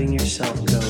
letting yourself go.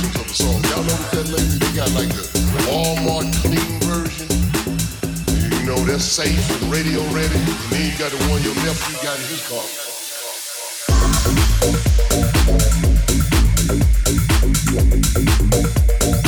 versions of a song. Y'all know what that lately? They got like the Walmart clean version. You know, that's safe and radio ready. And then you got the one your nephew got in his car. Thank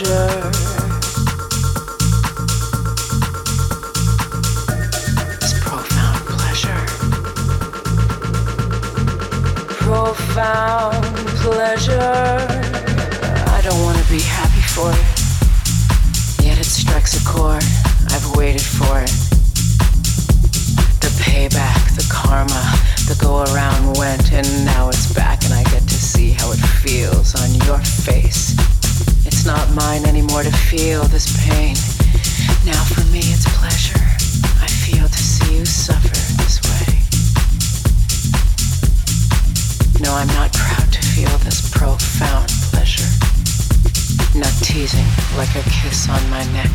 This profound pleasure. Profound pleasure. I don't want to be happy for it. Yet it strikes a chord. I've waited for it. The payback, the karma, the go around went, and now it's back, and I get to see how it feels on your face not mine anymore to feel this pain. Now for me it's pleasure. I feel to see you suffer this way. No, I'm not proud to feel this profound pleasure. Not teasing like a kiss on my neck.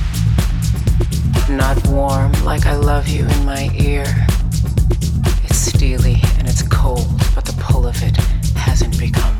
Not warm like I love you in my ear. It's steely and it's cold, but the pull of it hasn't become.